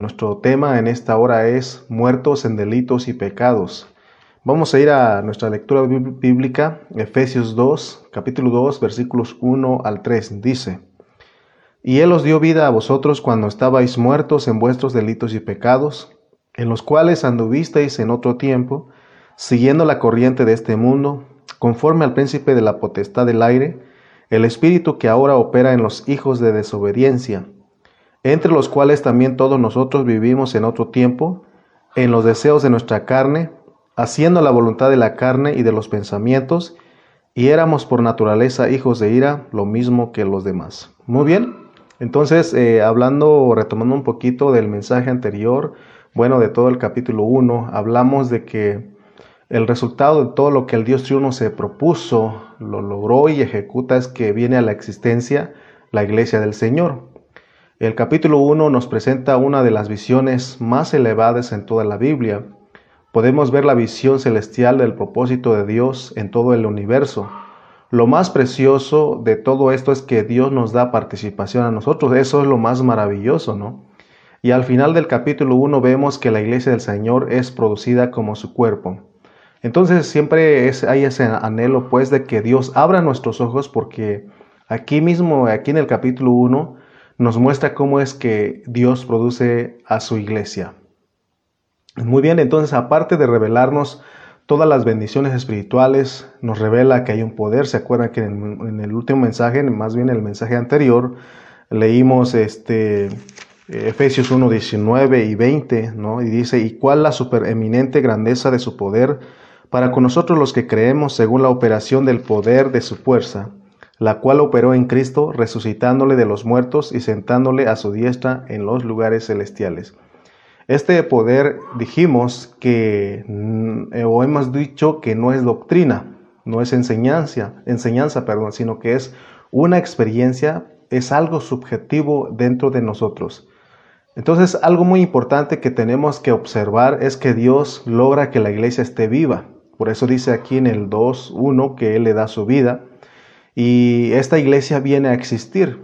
Nuestro tema en esta hora es muertos en delitos y pecados. Vamos a ir a nuestra lectura bíblica, Efesios 2, capítulo 2, versículos 1 al 3. Dice, Y Él os dio vida a vosotros cuando estabais muertos en vuestros delitos y pecados, en los cuales anduvisteis en otro tiempo, siguiendo la corriente de este mundo, conforme al príncipe de la potestad del aire, el espíritu que ahora opera en los hijos de desobediencia entre los cuales también todos nosotros vivimos en otro tiempo, en los deseos de nuestra carne, haciendo la voluntad de la carne y de los pensamientos, y éramos por naturaleza hijos de ira, lo mismo que los demás. Muy bien, entonces eh, hablando, retomando un poquito del mensaje anterior, bueno, de todo el capítulo 1, hablamos de que el resultado de todo lo que el Dios triuno se propuso, lo logró y ejecuta es que viene a la existencia la iglesia del Señor. El capítulo 1 nos presenta una de las visiones más elevadas en toda la Biblia. Podemos ver la visión celestial del propósito de Dios en todo el universo. Lo más precioso de todo esto es que Dios nos da participación a nosotros. Eso es lo más maravilloso, ¿no? Y al final del capítulo 1 vemos que la iglesia del Señor es producida como su cuerpo. Entonces siempre hay ese anhelo pues de que Dios abra nuestros ojos porque aquí mismo, aquí en el capítulo 1, nos muestra cómo es que Dios produce a su iglesia. Muy bien, entonces aparte de revelarnos todas las bendiciones espirituales, nos revela que hay un poder. ¿Se acuerdan que en, el último mensaje, más bien el mensaje anterior, leímos este Efesios 1, 19 y 20, ¿no? Y dice, ¿y cuál la supereminente grandeza de su poder para con nosotros los que creemos según la operación del poder de su fuerza? La cual operó en Cristo, resucitándole de los muertos y sentándole a su diestra en los lugares celestiales. Este poder dijimos que, mm, o hemos dicho que no es doctrina, no es enseñanza, enseñanza, perdón, sino que es una experiencia, es algo subjetivo dentro de nosotros. Entonces, algo muy importante que tenemos que observar es que Dios logra que la iglesia esté viva. Por eso dice aquí en el 2.1 que Él le da su vida y esta iglesia viene a existir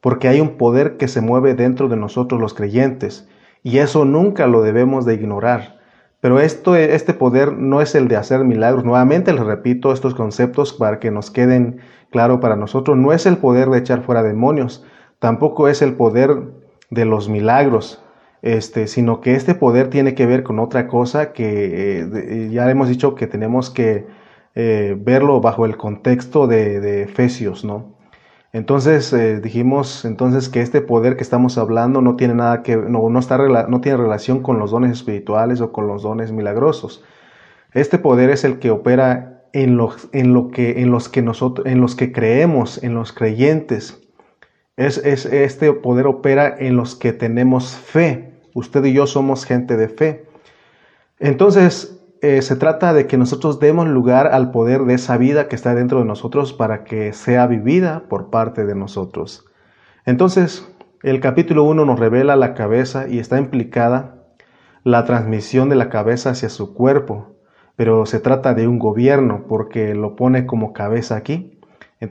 porque hay un poder que se mueve dentro de nosotros los creyentes y eso nunca lo debemos de ignorar. Pero esto, este poder no es el de hacer milagros. Nuevamente les repito estos conceptos para que nos queden claro para nosotros. No es el poder de echar fuera demonios, tampoco es el poder de los milagros, este, sino que este poder tiene que ver con otra cosa que eh, ya hemos dicho que tenemos que eh, verlo bajo el contexto de, Efesios, ¿no? Entonces eh, dijimos entonces que este poder que estamos hablando no tiene nada que no, no, está, no tiene relación con los dones espirituales o con los dones milagrosos. Este poder es el que opera en los, en lo que, en los que nosotros, en los que creemos, en los creyentes. Es, es, este poder opera en los que tenemos fe. Usted y yo somos gente de fe. Entonces, eh, se trata de que nosotros demos lugar al poder de esa vida que está dentro de nosotros para que sea vivida por parte de nosotros. Entonces, el capítulo 1 nos revela la cabeza y está implicada la transmisión de la cabeza hacia su cuerpo, pero se trata de un gobierno porque lo pone como cabeza aquí.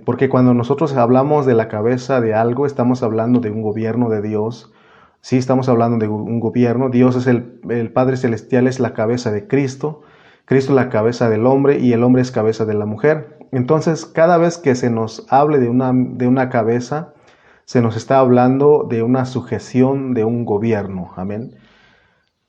Porque cuando nosotros hablamos de la cabeza de algo, estamos hablando de un gobierno de Dios, Sí, estamos hablando de un gobierno. Dios es el, Padre Celestial, es la cabeza de Cristo. Cristo es la cabeza del hombre y el hombre es cabeza de la mujer. Entonces, cada vez que se nos hable de una, de una cabeza, se nos está hablando de una sujeción de un gobierno. Amén.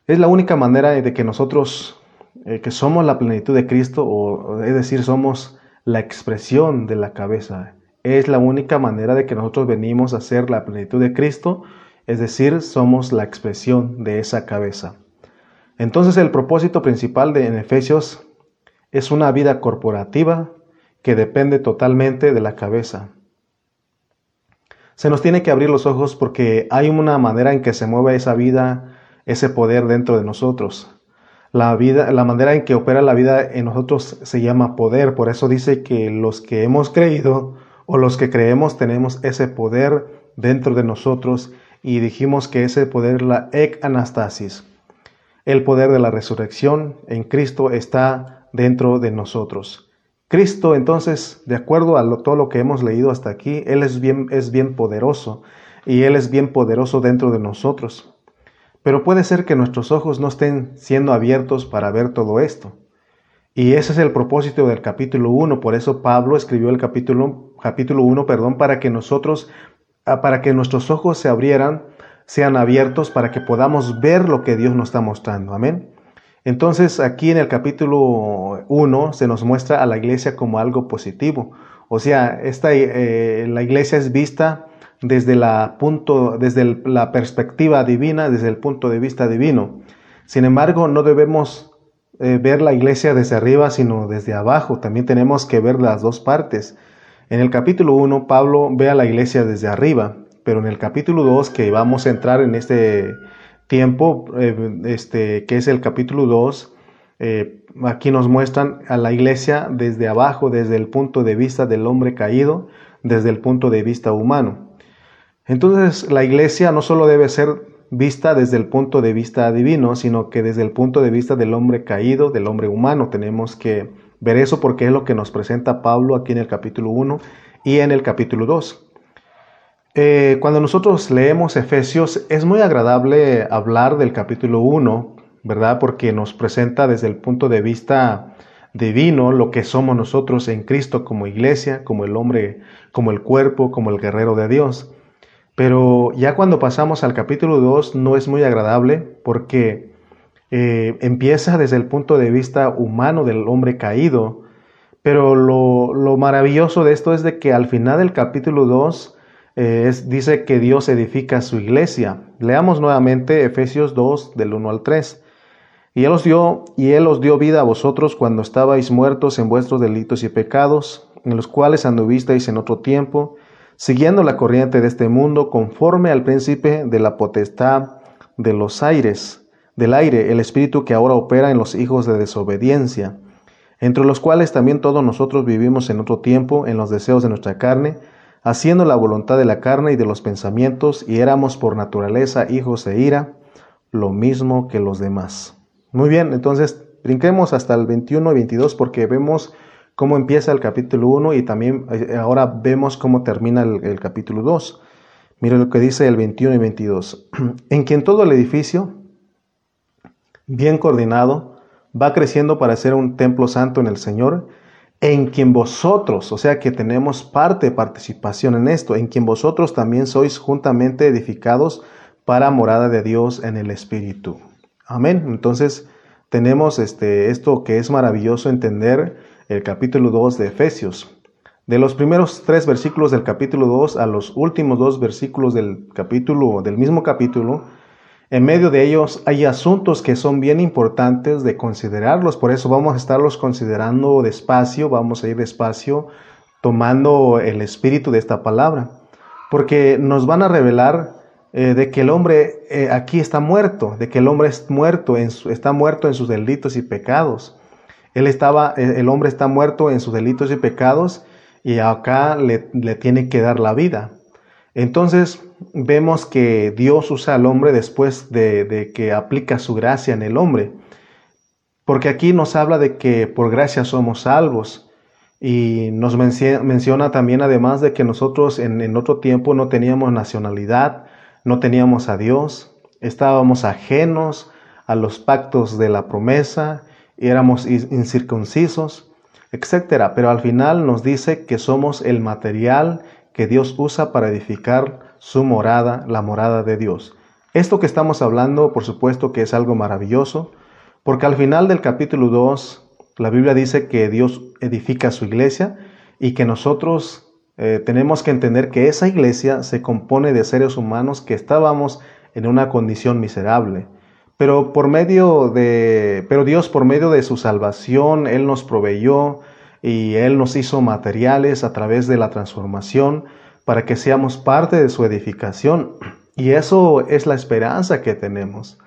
Es la única manera de que nosotros, eh, que somos la plenitud de Cristo, o es decir, somos la expresión de la cabeza. Es la única manera de que nosotros venimos a ser la plenitud de Cristo es decir, somos la expresión de esa cabeza. Entonces el propósito principal de Efesios es una vida corporativa que depende totalmente de la cabeza. Se nos tiene que abrir los ojos porque hay una manera en que se mueve esa vida, ese poder dentro de nosotros. La vida, la manera en que opera la vida en nosotros se llama poder, por eso dice que los que hemos creído o los que creemos tenemos ese poder dentro de nosotros y dijimos que ese poder, la ek anastasis, el poder de la resurrección en Cristo está dentro de nosotros. Cristo, entonces, de acuerdo a todo lo que hemos leído hasta aquí, Él es bien, es bien poderoso y Él es bien poderoso dentro de nosotros. Pero puede ser que nuestros ojos no estén siendo abiertos para ver todo esto. Y ese es el propósito del capítulo 1, por eso Pablo escribió el capítulo, capítulo 1, perdón, para que nosotros, para que nuestros ojos se abrieran, sean abiertos, para que podamos ver lo que Dios nos está mostrando. Amén. Entonces aquí en el capítulo 1 se nos muestra a la iglesia como algo positivo. O sea, esta, eh, la iglesia es vista desde, la, punto, desde la perspectiva divina, desde el punto de vista divino. Sin embargo, no debemos eh, ver la iglesia desde arriba, sino desde abajo. También tenemos que ver las dos partes. En el capítulo 1, Pablo ve a la iglesia desde arriba, pero en el capítulo 2, que vamos a entrar en este tiempo, eh, este, que es el capítulo 2, eh, aquí nos muestran a la iglesia desde abajo, desde el punto de vista del hombre caído, desde el punto de vista humano. Entonces la iglesia no solo debe ser vista desde el punto de vista divino, sino que desde el punto de vista del hombre caído, del hombre humano. Tenemos que ver eso porque es lo que nos presenta Pablo aquí en el capítulo 1 y en el capítulo 2. Eh, cuando nosotros leemos Efesios es muy agradable hablar del capítulo 1, ¿verdad? Porque nos presenta desde el punto de vista divino lo que somos nosotros en Cristo como iglesia, como el hombre, como el cuerpo, como el guerrero de Dios. Pero ya cuando pasamos al capítulo 2 no es muy agradable porque eh, empieza desde el punto de vista humano del hombre caído. Pero lo, maravilloso de esto es de que al final del capítulo 2 eh, dice que Dios edifica su iglesia. Leamos nuevamente Efesios 2 del 1 al 3. Y él, os dio, y él os dio vida a vosotros cuando estabais muertos en vuestros delitos y pecados, en los cuales anduvisteis en otro tiempo siguiendo la corriente de este mundo, conforme al príncipe de la potestad de los aires, del aire, el espíritu que ahora opera en los hijos de desobediencia, entre los cuales también todos nosotros vivimos en otro tiempo en los deseos de nuestra carne, haciendo la voluntad de la carne y de los pensamientos, y éramos por naturaleza hijos de ira, lo mismo que los demás. Muy bien, entonces brinquemos hasta el 21 y 22 porque vemos cómo empieza el capítulo 1 y también eh, ahora vemos cómo termina el, capítulo 2. Mira lo que dice el 21 y 22. en quien todo el edificio, bien coordinado, va creciendo para ser un templo santo en el Señor, en quien vosotros, o sea que tenemos parte, participación en esto, en quien vosotros también sois juntamente edificados para morada de Dios en el Espíritu. Amén. Entonces tenemos este, esto que es maravilloso entender el capítulo 2 de Efesios. De los primeros tres versículos del capítulo 2 a los últimos dos versículos del capítulo, del mismo capítulo, en medio de ellos hay asuntos que son bien importantes de considerarlos, por eso vamos a estarlos considerando despacio, vamos a ir despacio tomando el espíritu de esta palabra, porque nos van a revelar eh, de que el hombre eh, aquí está muerto, de que el hombre es muerto está muerto en sus delitos y pecados. Él estaba, eh, el hombre está muerto en sus delitos y pecados y acá le, tiene que dar la vida. Entonces vemos que Dios usa al hombre después de, que aplica su gracia en el hombre. Porque aquí nos habla de que por gracia somos salvos. Y nos menciona también además de que nosotros en, otro tiempo no teníamos nacionalidad, no teníamos a Dios, estábamos ajenos a los pactos de la promesa éramos incircuncisos, etc. Pero al final nos dice que somos el material que Dios usa para edificar su morada, la morada de Dios. Esto que estamos hablando, por supuesto que es algo maravilloso, porque al final del capítulo 2, la Biblia dice que Dios edifica su iglesia y que nosotros eh, tenemos que entender que esa iglesia se compone de seres humanos que estábamos en una condición miserable. Pero por medio de, pero Dios por medio de su salvación, Él nos proveyó y Él nos hizo materiales a través de la transformación para que seamos parte de su edificación. Y eso es la esperanza que tenemos.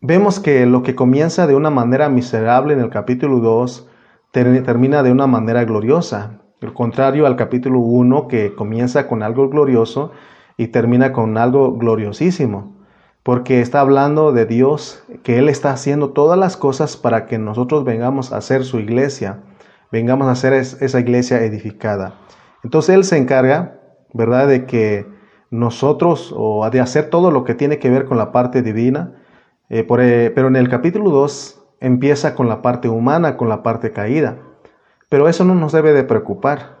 Vemos que lo que comienza de una manera miserable en el capítulo 2 termina de una manera gloriosa. El contrario al capítulo 1 que comienza con algo glorioso y termina con algo gloriosísimo porque está hablando de Dios, que Él está haciendo todas las cosas para que nosotros vengamos a ser su iglesia, vengamos a ser esa iglesia edificada. Entonces Él se encarga, ¿verdad?, de que nosotros o de hacer todo lo que tiene que ver con la parte divina, eh, eh, pero en el capítulo 2 empieza con la parte humana, con la parte caída. Pero eso no nos debe de preocupar.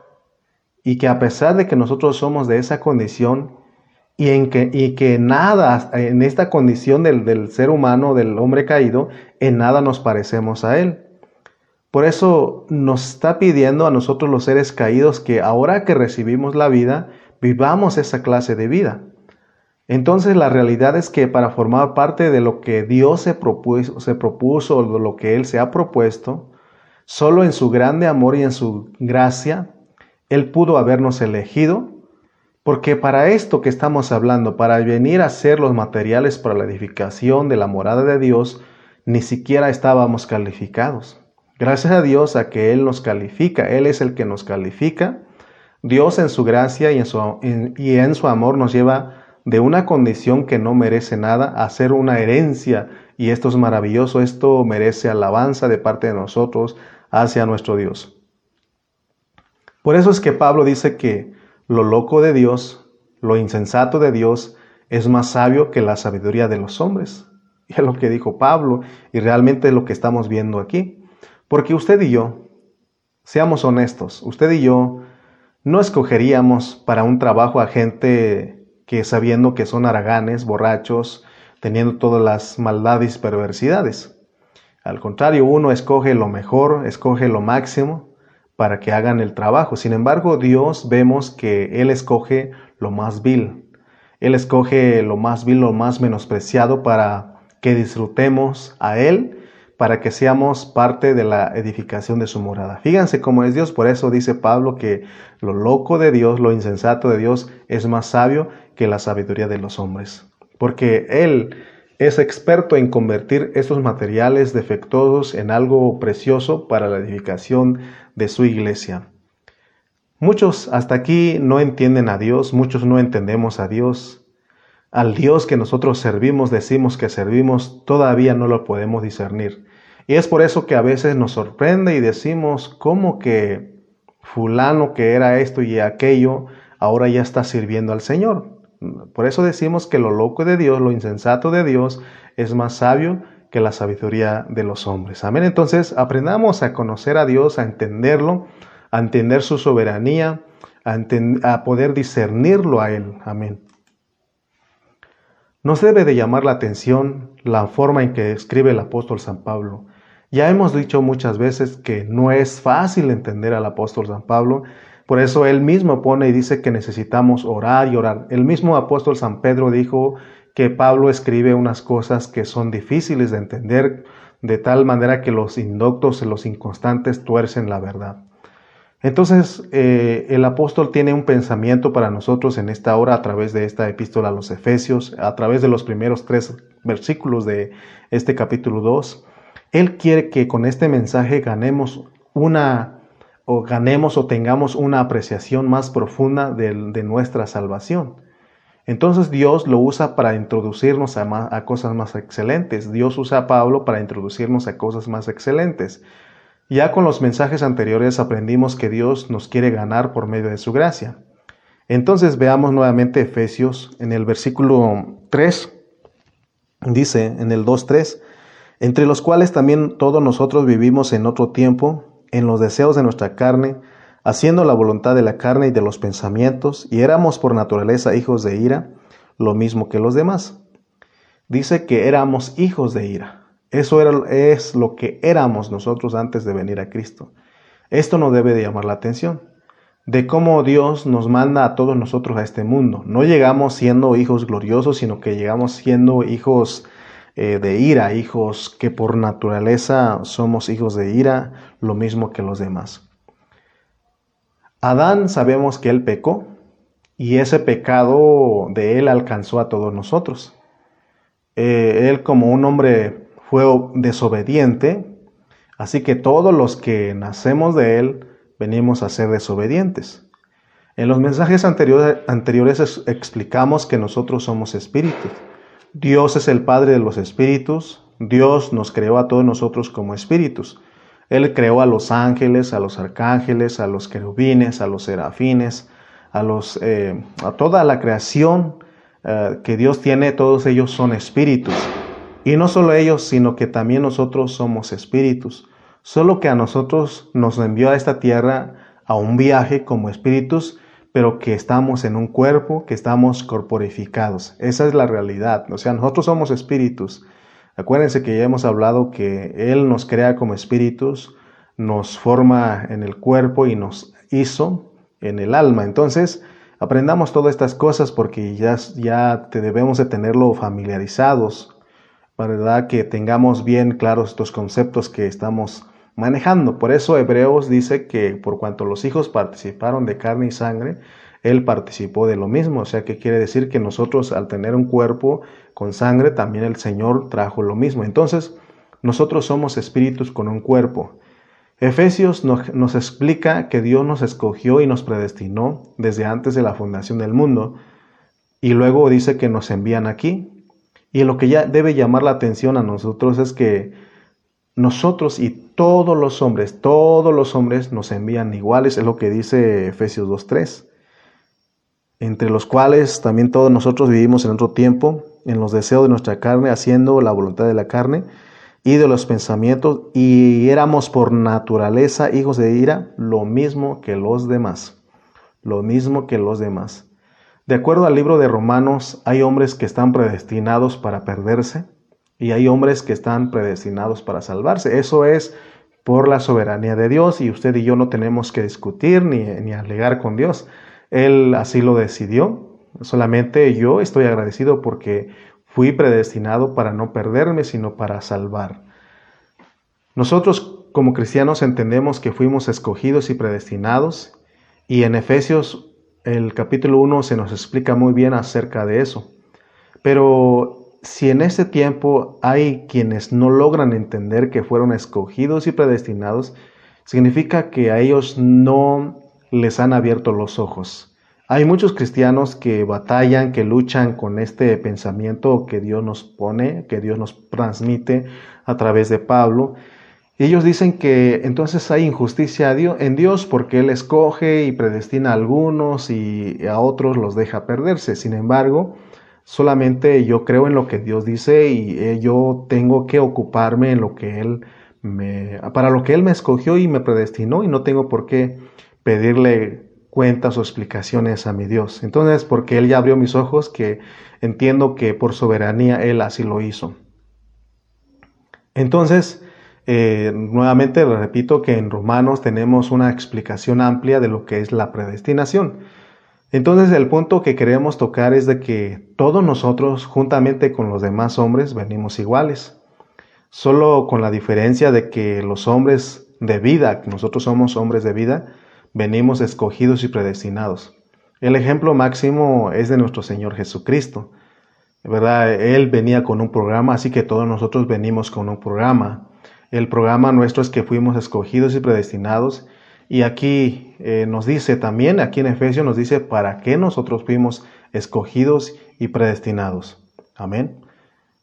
Y que a pesar de que nosotros somos de esa condición y, en que, y que nada, en esta condición del, del ser humano, del hombre caído, en nada nos parecemos a Él. Por eso nos está pidiendo a nosotros los seres caídos que ahora que recibimos la vida, vivamos esa clase de vida. Entonces la realidad es que para formar parte de lo que Dios se propuso, se propuso o lo que Él se ha propuesto, solo en su grande amor y en su gracia, Él pudo habernos elegido, porque para esto que estamos hablando, para venir a ser los materiales para la edificación de la morada de Dios, ni siquiera estábamos calificados. Gracias a Dios a que Él nos califica, Él es el que nos califica. Dios en su gracia y en su, amor nos lleva de una condición que no merece nada a ser una herencia. Y esto es maravilloso, esto merece alabanza de parte de nosotros hacia nuestro Dios. Por eso es que Pablo dice que lo loco de Dios, lo insensato de Dios, es más sabio que la sabiduría de los hombres. Y es lo que dijo Pablo y realmente es lo que estamos viendo aquí. Porque usted y yo, seamos honestos, usted y yo no escogeríamos para un trabajo a gente que sabiendo que son haraganes, borrachos, teniendo todas las maldades y perversidades. Al contrario, uno escoge lo mejor, escoge lo máximo para que hagan el trabajo. Sin embargo, Dios vemos que Él escoge lo más vil. Él escoge lo más vil, lo más menospreciado para que disfrutemos a Él para que seamos parte de la edificación de su morada. Fíjense cómo es Dios, por eso dice Pablo que lo loco de Dios, lo insensato de Dios es más sabio que la sabiduría de los hombres, porque Él es experto en convertir estos materiales defectuosos en algo precioso para la edificación de su iglesia. Muchos hasta aquí no entienden a Dios, muchos no entendemos a Dios. Al Dios que nosotros servimos, decimos que servimos, todavía no lo podemos discernir. Y es por eso que a veces nos sorprende y decimos, ¿cómo que fulano que era esto y aquello, ahora ya está sirviendo al Señor? Por eso decimos que lo loco de Dios, lo insensato de Dios, es más sabio que la sabiduría de los hombres. Amén. Entonces, aprendamos a conocer a Dios, a entenderlo, a entender su soberanía, a, a poder discernirlo a Él. Amén. Nos debe de llamar la atención la forma en que escribe el apóstol San Pablo. Ya hemos dicho muchas veces que no es fácil entender al apóstol San Pablo, por eso él mismo pone y dice que necesitamos orar y orar. El mismo apóstol San Pedro dijo que Pablo escribe unas cosas que son difíciles de entender de tal manera que los indoctos y los inconstantes tuercen la verdad. Entonces, eh, el apóstol tiene un pensamiento para nosotros en esta hora a través de esta epístola a los Efesios, a través de los primeros tres versículos de este capítulo 2. Él quiere que con este mensaje ganemos una o ganemos o tengamos una apreciación más profunda de, nuestra salvación. Entonces Dios lo usa para introducirnos a, a, cosas más excelentes. Dios usa a Pablo para introducirnos a cosas más excelentes. Ya con los mensajes anteriores aprendimos que Dios nos quiere ganar por medio de su gracia. Entonces veamos nuevamente Efesios en el versículo 3. Dice en el 2.3 entre los cuales también todos nosotros vivimos en otro tiempo, en los deseos de nuestra carne, haciendo la voluntad de la carne y de los pensamientos, y éramos por naturaleza hijos de ira, lo mismo que los demás. Dice que éramos hijos de ira. Eso es lo que éramos nosotros antes de venir a Cristo. Esto no debe de llamar la atención de cómo Dios nos manda a todos nosotros a este mundo. No llegamos siendo hijos gloriosos, sino que llegamos siendo hijos eh, de ira, hijos que por naturaleza somos hijos de ira, lo mismo que los demás. Adán sabemos que él pecó y ese pecado de él alcanzó a todos nosotros. Eh, él como un hombre fue desobediente, así que todos los que nacemos de él venimos a ser desobedientes. En los mensajes anteriores, anteriores explicamos que nosotros somos espíritus Dios es el Padre de los espíritus, Dios nos creó a todos nosotros como espíritus. Él creó a los ángeles, a los arcángeles, a los querubines, a los serafines, a, los, eh, toda la creación eh, que Dios tiene, todos ellos son espíritus. Y no solo ellos, sino que también nosotros somos espíritus. Solo que a nosotros nos envió a esta tierra a un viaje como espíritus, pero que estamos en un cuerpo, que estamos corporificados. Esa es la realidad. O sea, nosotros somos espíritus. Acuérdense que ya hemos hablado que Él nos crea como espíritus, nos forma en el cuerpo y nos hizo en el alma. Entonces, aprendamos todas estas cosas porque ya, ya te debemos de tenerlo familiarizados, ¿verdad? Que tengamos bien claros estos conceptos que estamos manejando. Por eso Hebreos dice que por cuanto los hijos participaron de carne y sangre, Él participó de lo mismo. O sea que quiere decir que nosotros al tener un cuerpo con sangre, también el Señor trajo lo mismo. Entonces, nosotros somos espíritus con un cuerpo. Efesios nos, nos, explica que Dios nos escogió y nos predestinó desde antes de la fundación del mundo y luego dice que nos envían aquí. Y lo que ya debe llamar la atención a nosotros es que nosotros y todos los hombres, todos los hombres nos envían iguales, es lo que dice Efesios 2.3, entre los cuales también todos nosotros vivimos en otro tiempo, en los deseos de nuestra carne, haciendo la voluntad de la carne y de los pensamientos, y éramos por naturaleza hijos de ira, lo mismo que los demás, lo mismo que los demás. De acuerdo al libro de Romanos, hay hombres que están predestinados para perderse y hay hombres que están predestinados para salvarse. Eso es por la soberanía de Dios y usted y yo no tenemos que discutir ni, ni alegar con Dios. Él así lo decidió. Solamente yo estoy agradecido porque Fui predestinado para no perderme, sino para salvar. Nosotros como cristianos entendemos que fuimos escogidos y predestinados y en Efesios el capítulo 1 se nos explica muy bien acerca de eso. Pero si en este tiempo hay quienes no logran entender que fueron escogidos y predestinados, significa que a ellos no les han abierto los ojos. Hay muchos cristianos que batallan, que luchan con este pensamiento que Dios nos pone, que Dios nos transmite a través de Pablo. Y ellos dicen que entonces hay injusticia en Dios porque Él escoge y predestina a algunos y a otros los deja perderse. Sin embargo, solamente yo creo en lo que Dios dice y eh, yo tengo que ocuparme en lo que Él me, para lo que Él me escogió y me predestinó y no tengo por qué pedirle cuentas o explicaciones a mi Dios. Entonces, porque Él ya abrió mis ojos, que entiendo que por soberanía Él así lo hizo. Entonces, eh, nuevamente repito que en Romanos tenemos una explicación amplia de lo que es la predestinación. Entonces, el punto que queremos tocar es de que todos nosotros, juntamente con los demás hombres, venimos iguales. Solo con la diferencia de que los hombres de vida, nosotros somos hombres de vida, venimos escogidos y predestinados. El ejemplo máximo es de nuestro Señor Jesucristo. ¿Verdad? Él venía con un programa, así que todos nosotros venimos con un programa. El programa nuestro es que fuimos escogidos y predestinados. Y aquí eh, nos dice también, aquí en Efesios nos dice para qué nosotros fuimos escogidos y predestinados. Amén.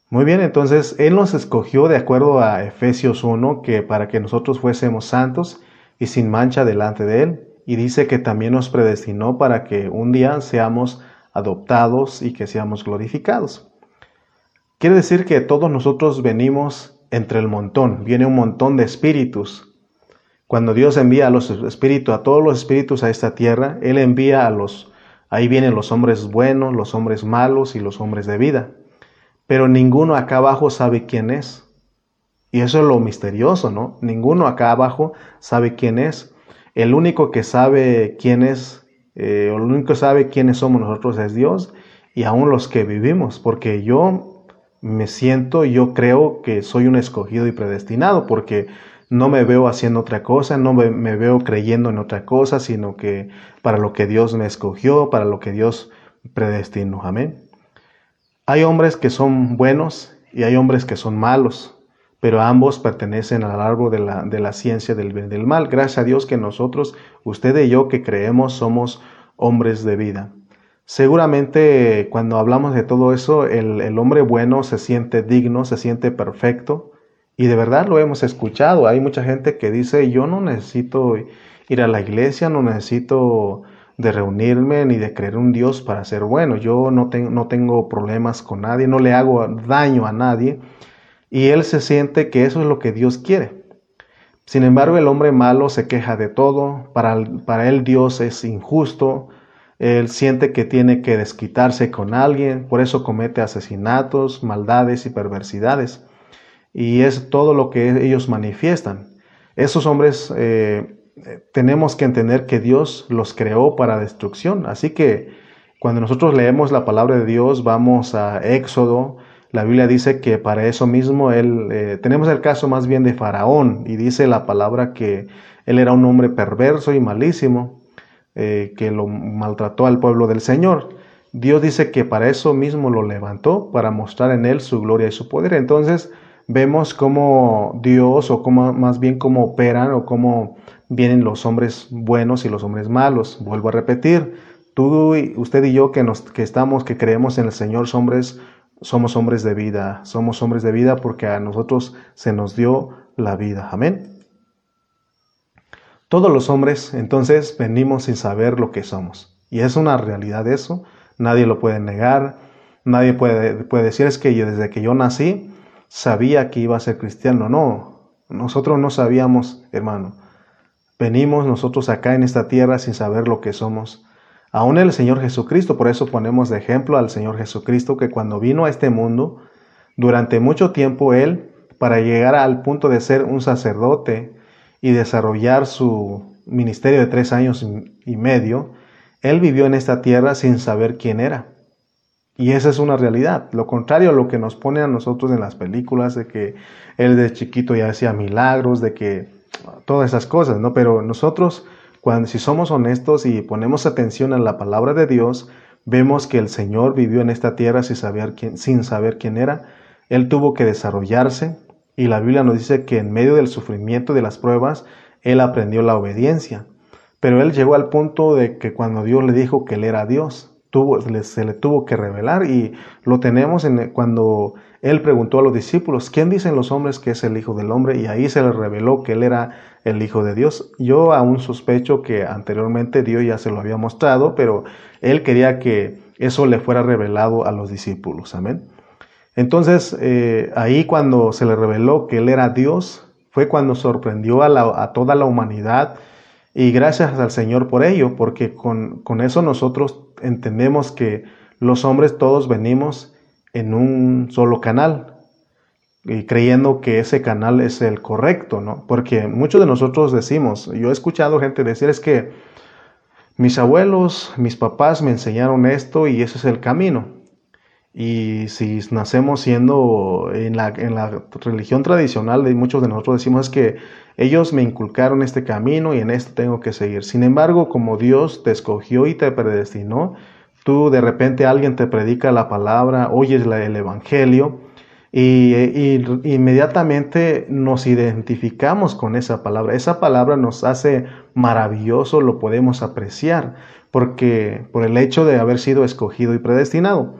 Muy bien, entonces Él nos escogió de acuerdo a Efesios 1, que para que nosotros fuésemos santos y sin mancha delante de Él. Y dice que también nos predestinó para que un día seamos adoptados y que seamos glorificados. Quiere decir que todos nosotros venimos entre el montón, viene un montón de espíritus. Cuando Dios envía a los espíritus, a todos los espíritus a esta tierra, Él envía a los, ahí vienen los hombres buenos, los hombres malos y los hombres de vida. Pero ninguno acá abajo sabe quién es. Y eso es lo misterioso, ¿no? Ninguno acá abajo sabe quién es. El único que sabe quién es, eh, el único que sabe quiénes somos nosotros es Dios y aún los que vivimos, porque yo me siento, yo creo que soy un escogido y predestinado, porque no me veo haciendo otra cosa, no me, veo creyendo en otra cosa, sino que para lo que Dios me escogió, para lo que Dios predestinó. Amén. Hay hombres que son buenos y hay hombres que son malos pero ambos pertenecen al árbol de la, de la ciencia del bien y del mal. Gracias a Dios que nosotros, usted y yo que creemos, somos hombres de vida. Seguramente cuando hablamos de todo eso, el, el, hombre bueno se siente digno, se siente perfecto. Y de verdad lo hemos escuchado. Hay mucha gente que dice, yo no necesito ir a la iglesia, no necesito de reunirme ni de creer un Dios para ser bueno. Yo no, no tengo problemas con nadie, no le hago daño a nadie. Y él se siente que eso es lo que Dios quiere. Sin embargo, el hombre malo se queja de todo, para, para él Dios es injusto, él siente que tiene que desquitarse con alguien, por eso comete asesinatos, maldades y perversidades. Y es todo lo que ellos manifiestan. Esos hombres eh, tenemos que entender que Dios los creó para destrucción. Así que cuando nosotros leemos la palabra de Dios, vamos a Éxodo, la Biblia dice que para eso mismo él, eh, tenemos el caso más bien de Faraón, y dice la palabra que él era un hombre perverso y malísimo, eh, que lo maltrató al pueblo del Señor. Dios dice que para eso mismo lo levantó, para mostrar en él su gloria y su poder. Entonces vemos cómo Dios, o cómo, más bien cómo operan, o cómo vienen los hombres buenos y los hombres malos. Vuelvo a repetir, tú, usted y yo que, nos, que estamos, que creemos en el Señor, hombres, somos hombres de vida, somos hombres de vida porque a nosotros se nos dio la vida. Amén. Todos los hombres entonces venimos sin saber lo que somos. Y es una realidad eso, nadie lo puede negar, nadie puede, puede decir es que desde que yo nací sabía que iba a ser cristiano. No, nosotros no sabíamos, hermano. Venimos nosotros acá en esta tierra sin saber lo que somos. Aún el Señor Jesucristo, por eso ponemos de ejemplo al Señor Jesucristo que cuando vino a este mundo, durante mucho tiempo Él, para llegar al punto de ser un sacerdote y desarrollar su ministerio de tres años y medio, Él vivió en esta tierra sin saber quién era. Y esa es una realidad. Lo contrario a lo que nos pone a nosotros en las películas, de que Él de chiquito ya hacía milagros, de que todas esas cosas, ¿no? Pero nosotros, cuando si somos honestos y ponemos atención a la palabra de Dios, vemos que el Señor vivió en esta tierra sin saber quién, sin saber quién era. Él tuvo que desarrollarse y la Biblia nos dice que en medio del sufrimiento de las pruebas, Él aprendió la obediencia. Pero Él llegó al punto de que cuando Dios le dijo que Él era Dios, se le tuvo que revelar y lo tenemos en, cuando él preguntó a los discípulos, ¿quién dicen los hombres que es el Hijo del Hombre? Y ahí se le reveló que él era el Hijo de Dios. Yo aún sospecho que anteriormente Dios ya se lo había mostrado, pero él quería que eso le fuera revelado a los discípulos. Amén. Entonces, eh, ahí cuando se le reveló que él era Dios, fue cuando sorprendió a toda la humanidad y gracias al Señor por ello, porque con, con eso nosotros entendemos que los hombres todos venimos en un solo canal y creyendo que ese canal es el correcto, ¿no? Porque muchos de nosotros decimos, yo he escuchado gente decir es que mis abuelos, mis papás me enseñaron esto y ese es el camino. Y si nacemos siendo en la, en la religión tradicional, muchos de nosotros decimos que ellos me inculcaron este camino y en esto tengo que seguir. Sin embargo, como Dios te escogió y te predestinó, tú de repente alguien te predica la palabra, oyes el Evangelio y, inmediatamente nos identificamos con esa palabra. Esa palabra nos hace maravilloso, lo podemos apreciar porque por el hecho de haber sido escogido y predestinado.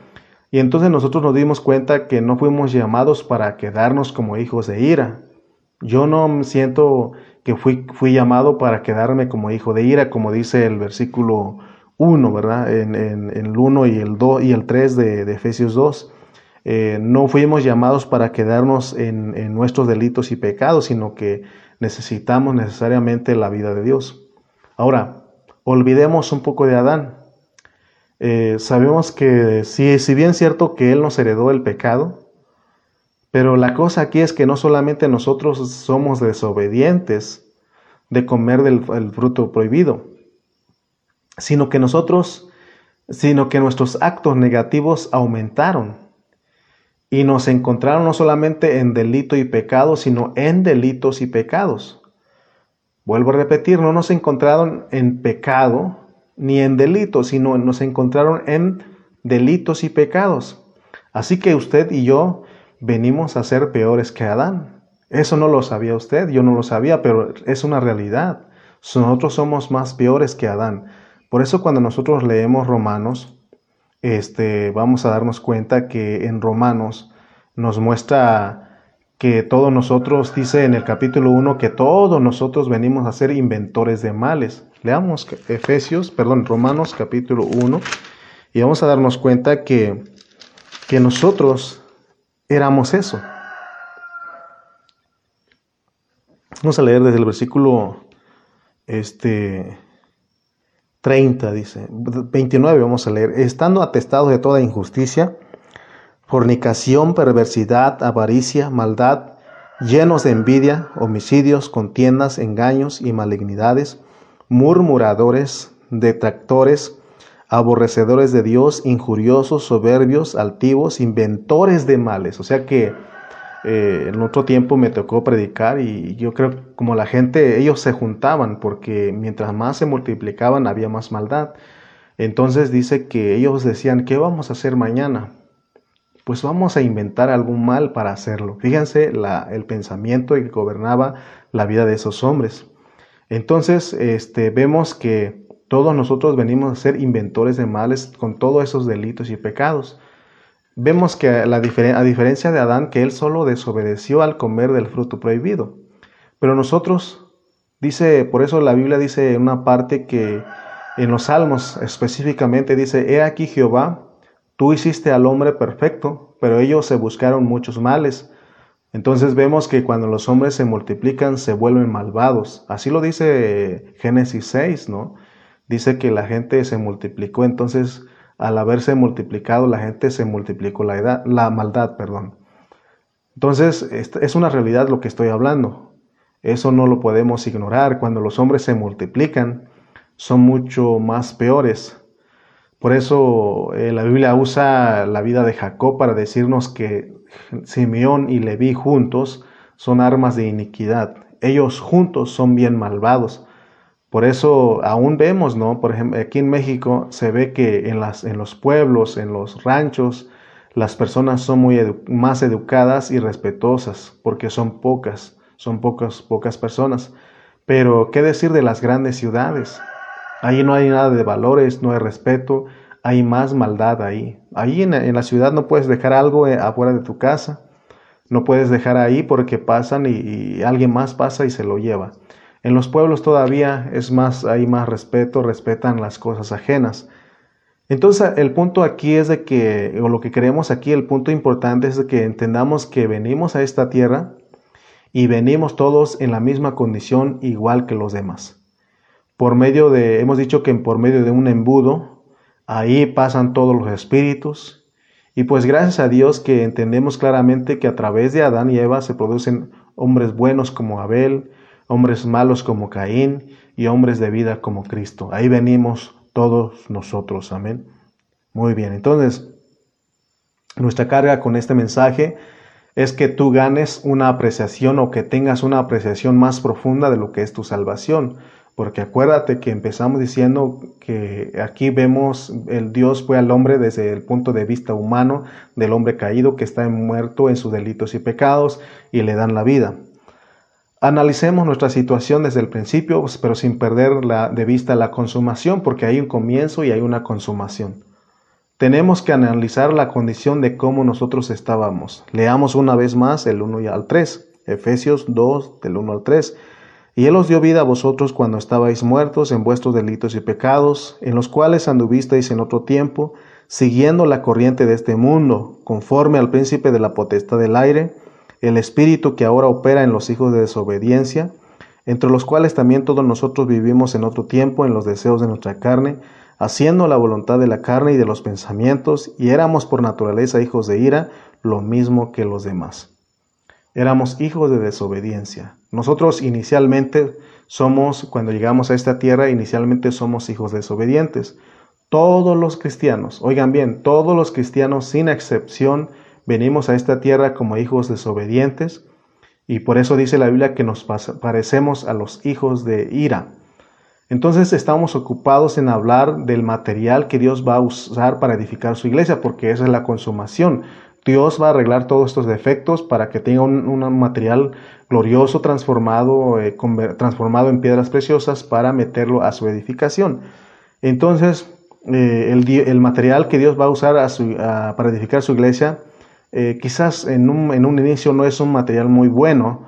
Y entonces nosotros nos dimos cuenta que no fuimos llamados para quedarnos como hijos de ira. Yo no siento que fui, llamado para quedarme como hijo de ira, como dice el versículo 1, ¿verdad? En, el 1 y el 2 y el 3 de, Efesios 2. Eh, no fuimos llamados para quedarnos en, nuestros delitos y pecados, sino que necesitamos necesariamente la vida de Dios. Ahora, olvidemos un poco de Adán. Eh, sabemos que si, si bien es cierto que Él nos heredó el pecado, pero la cosa aquí es que no solamente nosotros somos desobedientes de comer del fruto prohibido, sino que nosotros, sino que nuestros actos negativos aumentaron y nos encontraron no solamente en delito y pecado, sino en delitos y pecados. Vuelvo a repetir, no nos encontraron en pecado ni en delito, sino nos encontraron en delitos y pecados. Así que usted y yo venimos a ser peores que Adán. Eso no lo sabía usted, yo no lo sabía, pero es una realidad. Nosotros somos más peores que Adán. Por eso cuando nosotros leemos Romanos, este, vamos a darnos cuenta que en Romanos nos muestra que todos nosotros, dice en el capítulo 1, que todos nosotros venimos a ser inventores de males. Leamos Efesios, perdón, Romanos capítulo 1, y vamos a darnos cuenta que, que nosotros éramos eso. Vamos a leer desde el versículo este, 30, dice, 29 vamos a leer, estando atestados de toda injusticia, fornicación, perversidad, avaricia, maldad, llenos de envidia, homicidios, contiendas, engaños y malignidades, murmuradores, detractores, aborrecedores de Dios, injuriosos, soberbios, altivos, inventores de males. O sea que eh, en otro tiempo me tocó predicar y yo creo como la gente, ellos se juntaban porque mientras más se multiplicaban había más maldad. Entonces dice que ellos decían, ¿qué vamos a hacer mañana? pues vamos a inventar algún mal para hacerlo. Fíjense la, el pensamiento que gobernaba la vida de esos hombres. Entonces, este, vemos que todos nosotros venimos a ser inventores de males con todos esos delitos y pecados. Vemos que a diferencia de Adán, que él solo desobedeció al comer del fruto prohibido. Pero nosotros, dice, por eso la Biblia dice en una parte que en los Salmos específicamente dice, He aquí Jehová Tú hiciste al hombre perfecto, pero ellos se buscaron muchos males. Entonces vemos que cuando los hombres se multiplican se vuelven malvados. Así lo dice Génesis 6, ¿no? Dice que la gente se multiplicó, entonces al haberse multiplicado la gente se multiplicó la, edad, la maldad, perdón. Entonces es una realidad lo que estoy hablando. Eso no lo podemos ignorar. Cuando los hombres se multiplican son mucho más peores. Por eso eh, la Biblia usa la vida de Jacob para decirnos que Simeón y Leví juntos son armas de iniquidad. Ellos juntos son bien malvados. Por eso aún vemos, ¿no? Por ejemplo, aquí en México se ve que en, las, en los pueblos, en los ranchos, las personas son muy más educadas y respetuosas, porque son pocas, son pocas, pocas personas. Pero, ¿qué decir de las grandes ciudades? Ahí no hay nada de valores, no hay respeto, hay más maldad ahí. Ahí en, la ciudad no puedes dejar algo eh, afuera de tu casa, no puedes dejar ahí porque pasan y, alguien más pasa y se lo lleva. En los pueblos todavía es más, hay más respeto, respetan las cosas ajenas. Entonces el punto aquí es de que, o lo que queremos aquí, el punto importante es de que entendamos que venimos a esta tierra y venimos todos en la misma condición igual que los demás por medio de, hemos dicho que por medio de un embudo, ahí pasan todos los espíritus. Y pues gracias a Dios que entendemos claramente que a través de Adán y Eva se producen hombres buenos como Abel, hombres malos como Caín y hombres de vida como Cristo. Ahí venimos todos nosotros, amén. Muy bien, entonces nuestra carga con este mensaje es que tú ganes una apreciación o que tengas una apreciación más profunda de lo que es tu salvación. Porque acuérdate que empezamos diciendo que aquí vemos el Dios fue al hombre desde el punto de vista humano del hombre caído que está muerto en sus delitos y pecados y le dan la vida. Analicemos nuestra situación desde el principio, pero sin perder de vista la consumación, porque hay un comienzo y hay una consumación. Tenemos que analizar la condición de cómo nosotros estábamos. Leamos una vez más el 1 y al 3, Efesios 2 del 1 al 3. Y Él os dio vida a vosotros cuando estabais muertos en vuestros delitos y pecados, en los cuales anduvisteis en otro tiempo, siguiendo la corriente de este mundo, conforme al príncipe de la potestad del aire, el espíritu que ahora opera en los hijos de desobediencia, entre los cuales también todos nosotros vivimos en otro tiempo en los deseos de nuestra carne, haciendo la voluntad de la carne y de los pensamientos, y éramos por naturaleza hijos de ira, lo mismo que los demás. Éramos hijos de desobediencia. Nosotros inicialmente somos, cuando llegamos a esta tierra, inicialmente somos hijos desobedientes. Todos los cristianos, oigan bien, todos los cristianos sin excepción venimos a esta tierra como hijos desobedientes y por eso dice la Biblia que nos parecemos a los hijos de ira. Entonces estamos ocupados en hablar del material que Dios va a usar para edificar su iglesia, porque esa es la consumación. Dios va a arreglar todos estos defectos para que tenga un, material glorioso transformado, eh, transformado en piedras preciosas para meterlo a su edificación. Entonces, eh, el, material que Dios va a usar para edificar su iglesia eh, quizás en un, en un, inicio no es un material muy bueno,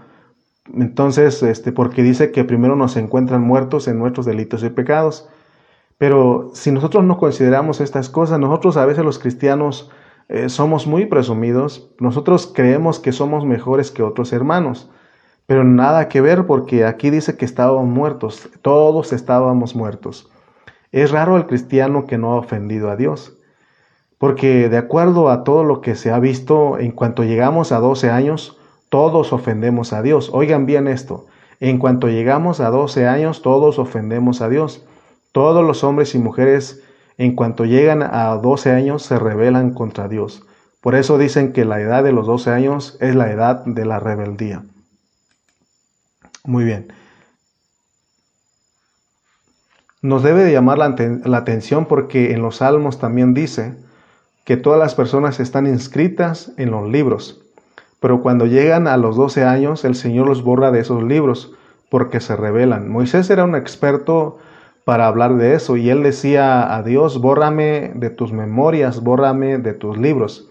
entonces, este, porque dice que primero nos encuentran muertos en nuestros delitos y pecados. Pero si nosotros no consideramos estas cosas, nosotros a veces los cristianos eh, somos muy presumidos, nosotros creemos que somos mejores que otros hermanos, pero nada que ver porque aquí dice que estábamos muertos, todos estábamos muertos. Es raro el cristiano que no ha ofendido a Dios. Porque de acuerdo a todo lo que se ha visto, en cuanto llegamos a 12 años, todos ofendemos a Dios. Oigan bien esto, en cuanto llegamos a 12 años, todos ofendemos a Dios. Todos los hombres y mujeres, en cuanto llegan a 12 años, se rebelan contra Dios. Por eso dicen que la edad de los 12 años es la edad de la rebeldía. Muy bien. Nos debe de llamar la, la atención porque en los salmos también dice, que todas las personas están inscritas en los libros, pero cuando llegan a los 12 años el Señor los borra de esos libros porque se rebelan. Moisés era un experto para hablar de eso y él decía a Dios, bórrame de tus memorias, bórrame de tus libros.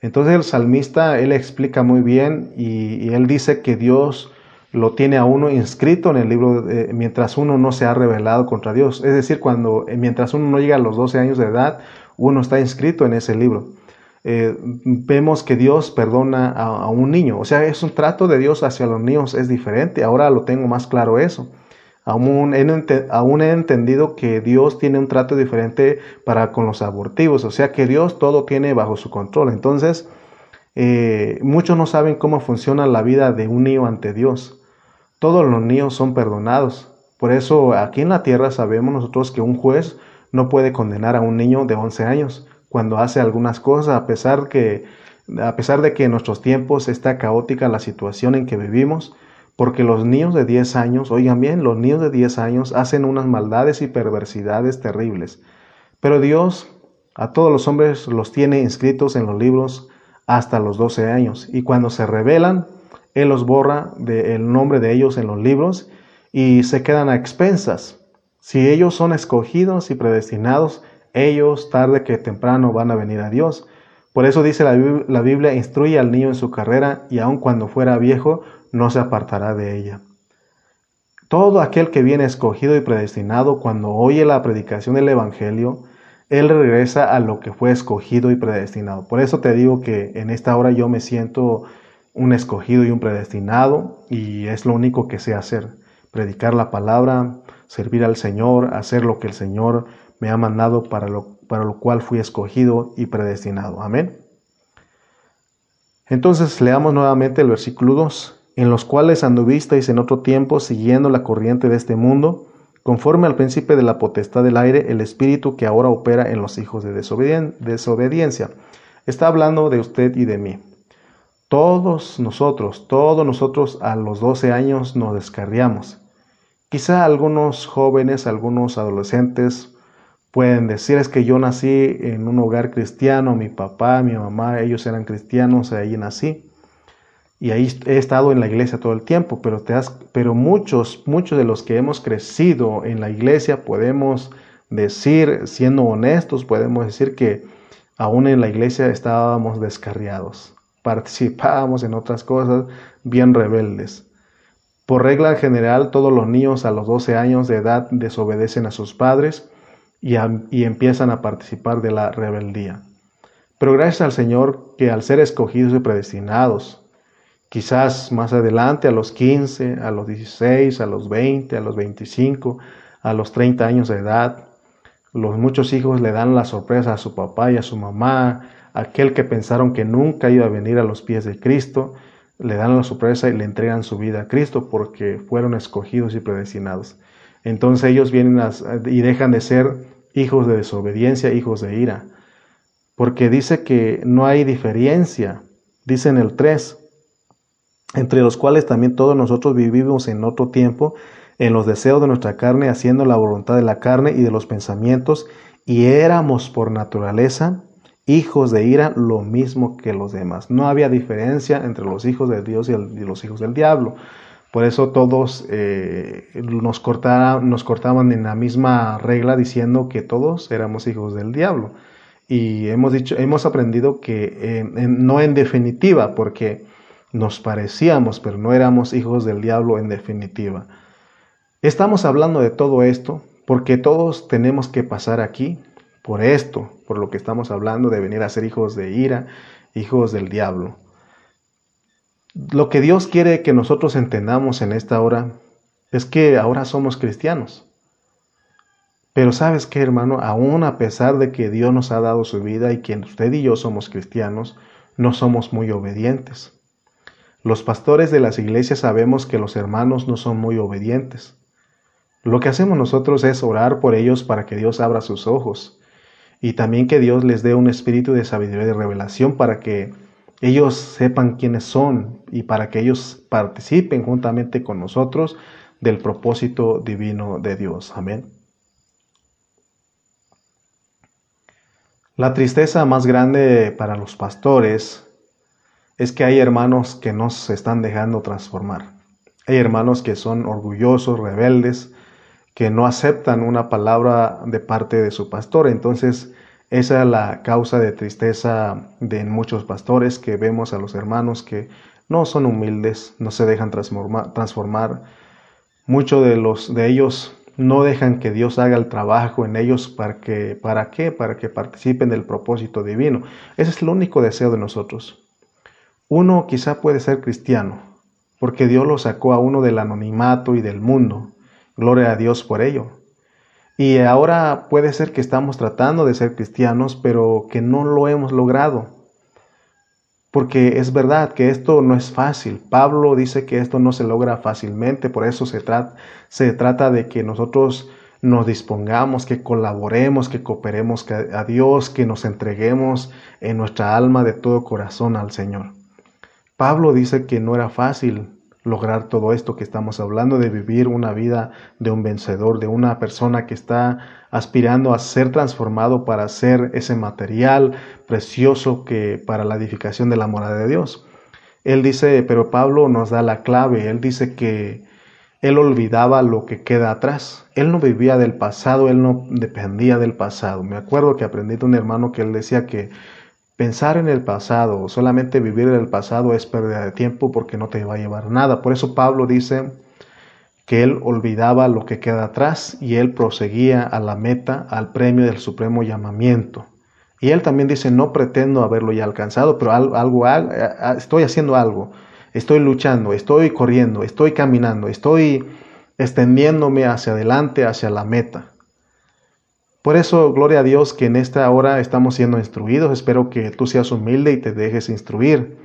Entonces el salmista, él explica muy bien y, él dice que Dios lo tiene a uno inscrito en el libro mientras uno no se ha revelado contra Dios. Es decir, cuando mientras uno no llega a los 12 años de edad, uno está inscrito en ese libro. Eh, vemos que Dios perdona a, un niño, o sea, es un trato de Dios hacia los niños, es diferente, ahora lo tengo más claro eso. Aún he, entendido que Dios tiene un trato diferente para con los abortivos, o sea que Dios todo tiene bajo su control. Entonces, eh, muchos no saben cómo funciona la vida de un niño ante Dios. Todos los niños son perdonados. Por eso aquí en la tierra sabemos nosotros que un juez no puede condenar a un niño de 11 años cuando hace algunas cosas, a pesar, que, a pesar de que en nuestros tiempos está caótica la situación en que vivimos, porque los niños de 10 años, oigan bien, los niños de 10 años hacen unas maldades y perversidades terribles. Pero Dios a todos los hombres los tiene inscritos en los libros hasta los 12 años, y cuando se rebelan, Él los borra del nombre de ellos en los libros y se quedan a expensas si ellos son escogidos y predestinados, ellos tarde que temprano van a venir a Dios. Por eso dice la, Biblia, instruye al niño en su carrera y aun cuando fuera viejo, no se apartará de ella. Todo aquel que viene escogido y predestinado, cuando oye la predicación del Evangelio, él regresa a lo que fue escogido y predestinado. Por eso te digo que en esta hora yo me siento un escogido y un predestinado y es lo único que sé hacer. Predicar la palabra, servir al Señor, hacer lo que el Señor me ha mandado para lo, para lo cual fui escogido y predestinado. Amén. Entonces leamos nuevamente el versículo 2, en los cuales anduvisteis en otro tiempo siguiendo la corriente de este mundo, conforme al príncipe de la potestad del aire, el espíritu que ahora opera en los hijos de desobediencia. Está hablando de usted y de mí. Todos nosotros, todos nosotros a los 12 años nos descarriamos. Quizá algunos jóvenes, algunos adolescentes pueden decir es que yo nací en un hogar cristiano, mi papá, mi mamá, ellos eran cristianos, ahí nací. Y ahí he estado en la iglesia todo el tiempo, pero, te pero muchos, muchos de los que hemos crecido en la iglesia podemos decir, siendo honestos, podemos decir que aún en la iglesia estábamos descarriados, participábamos en otras cosas bien rebeldes. Por regla general, todos los niños a los 12 años de edad desobedecen a sus padres y, empiezan a participar de la rebeldía. Pero gracias al Señor que al ser escogidos y predestinados, quizás más adelante, a los 15, a los 16, a los 20, a los 25, a los 30 años de edad, los muchos hijos le dan la sorpresa a su papá y a su mamá, aquel que pensaron que nunca iba a venir a los pies de Cristo, le dan la sorpresa y le entregan su vida a Cristo porque fueron escogidos y predestinados. Entonces ellos vienen y dejan de ser hijos de desobediencia, hijos de ira. Porque dice que no hay diferencia, dice en el 3, entre los cuales también todos nosotros vivimos en otro tiempo, en los deseos de nuestra carne, haciendo la voluntad de la carne y de los pensamientos, y éramos por naturaleza hijos de ira lo mismo que los demás. No había diferencia entre los hijos de Dios y, los hijos del diablo. Por eso todos eh, nos, nos cortaban en la misma regla diciendo que todos éramos hijos del diablo. y hemos dicho, hemos aprendido que no en definitiva, porque nos parecíamos, pero no éramos hijos del diablo en definitiva. Estamos hablando de todo esto porque todos tenemos que pasar aquí por esto, por lo que estamos hablando de venir a ser hijos de ira, hijos del diablo. Lo que Dios quiere que nosotros entendamos en esta hora es que ahora somos cristianos. Pero sabes qué, hermano, aún a pesar de que Dios nos ha dado su vida y que usted y yo somos cristianos, no somos muy obedientes. Los pastores de las iglesias sabemos que los hermanos no son muy obedientes. Lo que hacemos nosotros es orar por ellos para que Dios abra sus ojos y también que Dios les dé un espíritu de sabiduría y de revelación para que ellos sepan quiénes son y para que ellos participen juntamente con nosotros del propósito divino de Dios. Amén. La tristeza más grande para los pastores es que hay hermanos que no se están dejando transformar. Hay hermanos que son orgullosos, rebeldes, que no aceptan una palabra de parte de su pastor. Entonces, esa es la causa de tristeza de muchos pastores que vemos a los hermanos que no son humildes, no se dejan transformar. Muchos de los de ellos no dejan que Dios haga el trabajo en ellos para que para qué? Para que participen del propósito divino. Ese es el único deseo de nosotros. Uno quizá puede ser cristiano, porque Dios lo sacó a uno del anonimato y del mundo. Gloria a Dios por ello. Y ahora puede ser que estamos tratando de ser cristianos, pero que no lo hemos logrado. Porque es verdad que esto no es fácil. Pablo dice que esto no se logra fácilmente, por eso se, trata, se trata de que nosotros nos dispongamos, que colaboremos, que cooperemos a Dios, que nos entreguemos en nuestra alma de todo corazón al Señor. Pablo dice que no era fácil, lograr todo esto que estamos hablando, de vivir una vida de un vencedor, de una persona que está aspirando a ser transformado para ser ese material precioso que para la edificación de la morada de Dios. Él dice, pero Pablo nos da la clave, él dice que él olvidaba lo que queda atrás. Él no vivía del pasado, él no dependía del pasado. Me acuerdo que aprendí de un hermano que él decía que Pensar en el pasado, solamente vivir en el pasado es pérdida de tiempo porque no te va a llevar nada. Por eso Pablo dice que él olvidaba lo que queda atrás y él proseguía a la meta, al premio del supremo llamamiento. Y él también dice, no pretendo haberlo ya alcanzado, pero algo, estoy haciendo algo, estoy luchando, estoy corriendo, estoy caminando, estoy extendiéndome hacia adelante, hacia la meta. Por eso, gloria a Dios que en esta hora estamos siendo instruidos. Espero que tú seas humilde y te dejes instruir.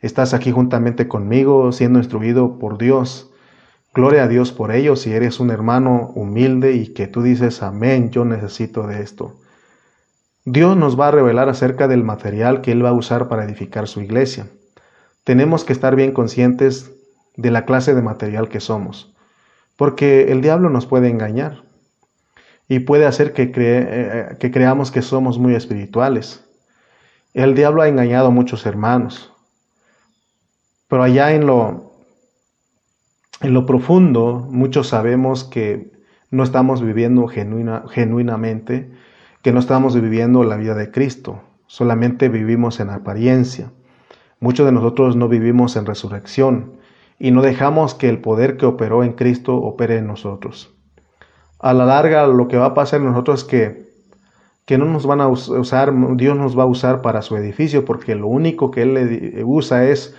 Estás aquí juntamente conmigo siendo instruido por Dios. Gloria a Dios por ello si eres un hermano humilde y que tú dices, amén, yo necesito de esto. Dios nos va a revelar acerca del material que Él va a usar para edificar su iglesia. Tenemos que estar bien conscientes de la clase de material que somos, porque el diablo nos puede engañar y puede hacer que, eh, que creamos que somos muy espirituales. El diablo ha engañado a muchos hermanos, pero allá en lo, en lo profundo muchos sabemos que no estamos viviendo genuina, genuinamente, que no estamos viviendo la vida de Cristo, solamente vivimos en apariencia. Muchos de nosotros no vivimos en resurrección y no dejamos que el poder que operó en Cristo opere en nosotros a la larga lo que va a pasar en nosotros es que, que no nos van a usar, Dios nos va a usar para su edificio, porque lo único que Él usa es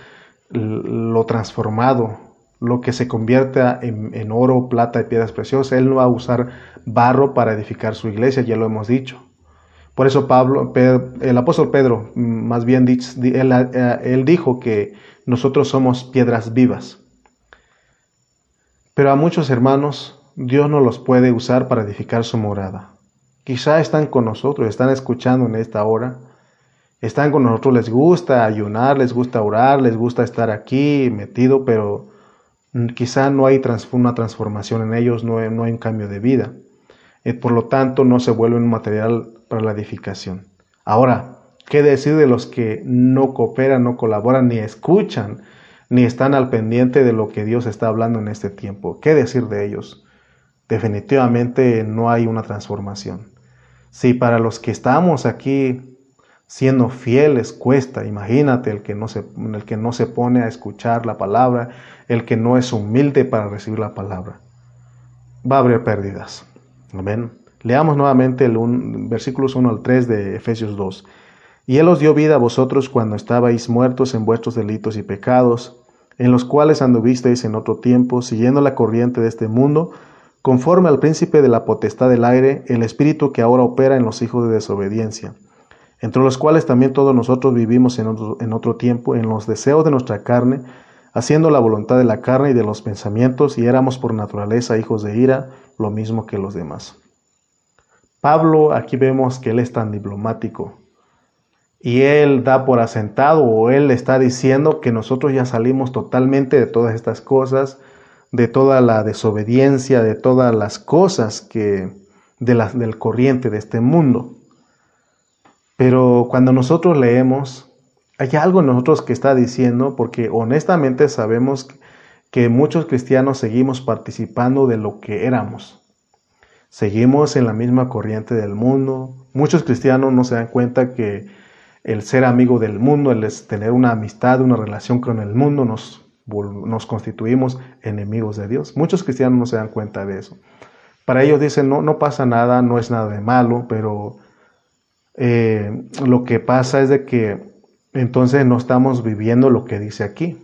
lo transformado, lo que se convierta en, oro, plata y piedras preciosas. Él no va a usar barro para edificar su iglesia, ya lo hemos dicho. Por eso Pablo, el apóstol Pedro, más bien eh, él dijo que nosotros somos piedras vivas. Pero a muchos hermanos Dios no los puede usar para edificar su morada. Quizá están con nosotros, están escuchando en esta hora, están con nosotros, les gusta ayunar, les gusta orar, les gusta estar aquí metido, pero quizá no hay una transformación en ellos, no hay, un cambio de vida. Y por lo tanto, no se vuelven un material para la edificación. Ahora, ¿qué decir de los que no cooperan, no colaboran, ni escuchan, ni están al pendiente de lo que Dios está hablando en este tiempo? ¿Qué decir de ellos? Definitivamente no hay una transformación. Si para los que estamos aquí siendo fieles cuesta, imagínate el que no se, el que no se pone a escuchar la palabra, el que no es humilde para recibir la palabra, va a haber pérdidas. Amén. Leamos nuevamente el versículos 1 al 3 de Efesios 2. Y Él os dio vida a vosotros cuando estabais muertos en vuestros delitos y pecados, en los cuales anduvisteis en otro tiempo, siguiendo la corriente de este mundo, conforme al príncipe de la potestad del aire, el espíritu que ahora opera en los hijos de desobediencia, entre los cuales también todos nosotros vivimos en otro, tiempo, en los deseos de nuestra carne, haciendo la voluntad de la carne y de los pensamientos, y éramos por naturaleza hijos de ira, lo mismo que los demás. Pablo, aquí vemos que él es tan diplomático, y él da por asentado o él está diciendo que nosotros ya salimos totalmente de todas estas cosas, de toda la desobediencia, de todas las cosas que de la, del corriente de este mundo. Pero cuando nosotros leemos, hay algo en nosotros que está diciendo, porque honestamente sabemos que muchos cristianos seguimos participando de lo que éramos. Seguimos en la misma corriente del mundo. Muchos cristianos no se dan cuenta que el ser amigo del mundo, el tener una amistad, una relación con el mundo, nos, nos constituimos enemigos de Dios. Muchos cristianos no se dan cuenta de eso. Para ellos dicen, no, no pasa nada, no es nada de malo, pero eh, lo que pasa es de que entonces no estamos viviendo lo que dice aquí.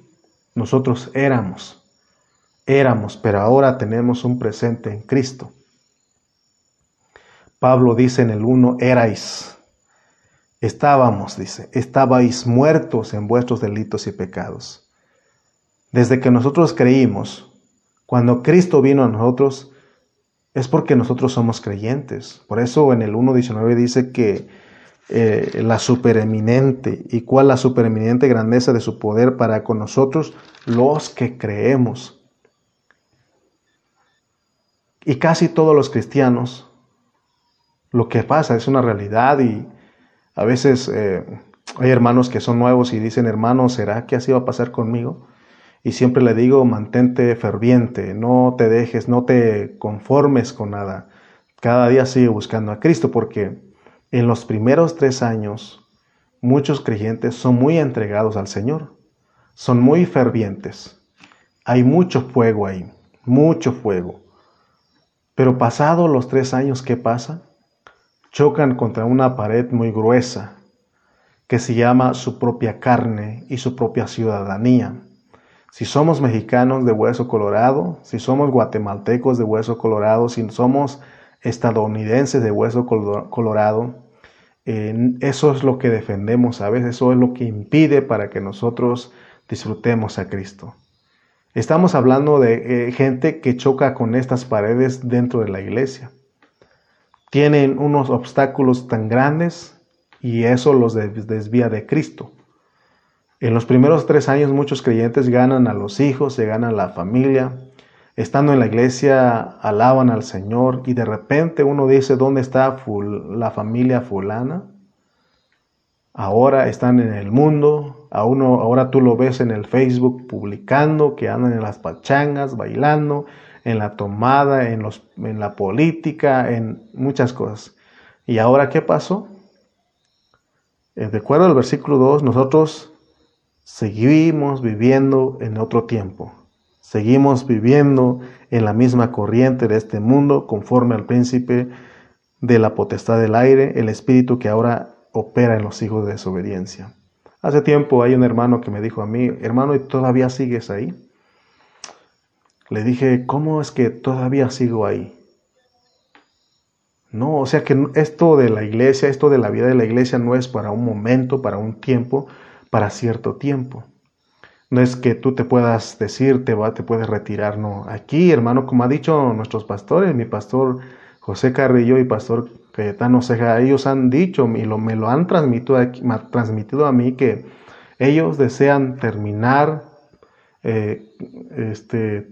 Nosotros éramos, éramos, pero ahora tenemos un presente en Cristo. Pablo dice en el 1, erais, Estábamos, dice, estabais muertos en vuestros delitos y pecados. Desde que nosotros creímos, cuando Cristo vino a nosotros, es porque nosotros somos creyentes. Por eso en el 1.19 dice que eh, la supereminente, y cuál la supereminente grandeza de su poder para con nosotros, los que creemos. Y casi todos los cristianos, lo que pasa es una realidad y a veces eh, hay hermanos que son nuevos y dicen, hermano, ¿será que así va a pasar conmigo? Y siempre le digo, mantente ferviente, no te dejes, no te conformes con nada. Cada día sigue buscando a Cristo porque en los primeros tres años muchos creyentes son muy entregados al Señor, son muy fervientes. Hay mucho fuego ahí, mucho fuego. Pero pasado los tres años, ¿qué pasa? chocan contra una pared muy gruesa que se llama su propia carne y su propia ciudadanía. Si somos mexicanos de hueso colorado, si somos guatemaltecos de hueso colorado, si somos estadounidenses de hueso colorado, eso es lo que defendemos, ¿sabes? Eso es lo que impide para que nosotros disfrutemos a Cristo. Estamos hablando de eh, gente que choca con estas paredes dentro de la iglesia tienen unos obstáculos tan grandes y eso los desvía de Cristo. En los primeros tres años muchos creyentes ganan a los hijos, se ganan la familia, estando en la iglesia alaban al Señor y de repente uno dice, ¿dónde está la familia fulana? Ahora están en el mundo, a uno, ahora tú lo ves en el Facebook publicando que andan en las pachangas, bailando, en la tomada, en, en la política, en muchas cosas. ¿Y ahora qué pasó? Eh, de acuerdo al versículo 2, nosotros seguimos viviendo en otro tiempo. Seguimos viviendo en la misma corriente de este mundo, conforme al príncipe de la potestad del aire, el espíritu que ahora opera en los hijos de desobediencia. Hace tiempo hay un hermano que me dijo a mí, hermano, ¿y todavía sigues ahí? Le dije, ¿cómo es que todavía sigo ahí? No, o sea que esto de la iglesia, esto de la vida de la iglesia no es para un momento, para un tiempo, para cierto tiempo. No es que tú te puedas decir, te, va, te puedes retirar, no. Aquí, hermano, como ha dicho nuestros pastores, mi pastor José Carrillo y pastor Cayetano Ceja, ellos han dicho y lo, me lo han transmitido, transmitido a mí que ellos desean terminar eh, este,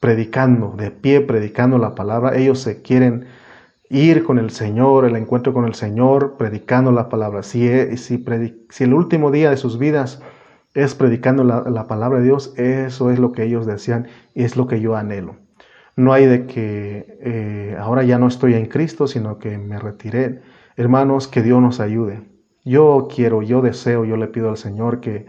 predicando, de pie predicando la palabra. Ellos se quieren ir con el Señor, el encuentro con el Señor, predicando la palabra. Si, si, el último día de sus vidas es predicando la, la, palabra de Dios, eso es lo que ellos desean y es lo que yo anhelo. no hay de que eh, ahora ya no estoy en Cristo, sino que me retiré. Hermanos, que Dios nos ayude. Yo quiero, yo deseo, yo le pido al Señor que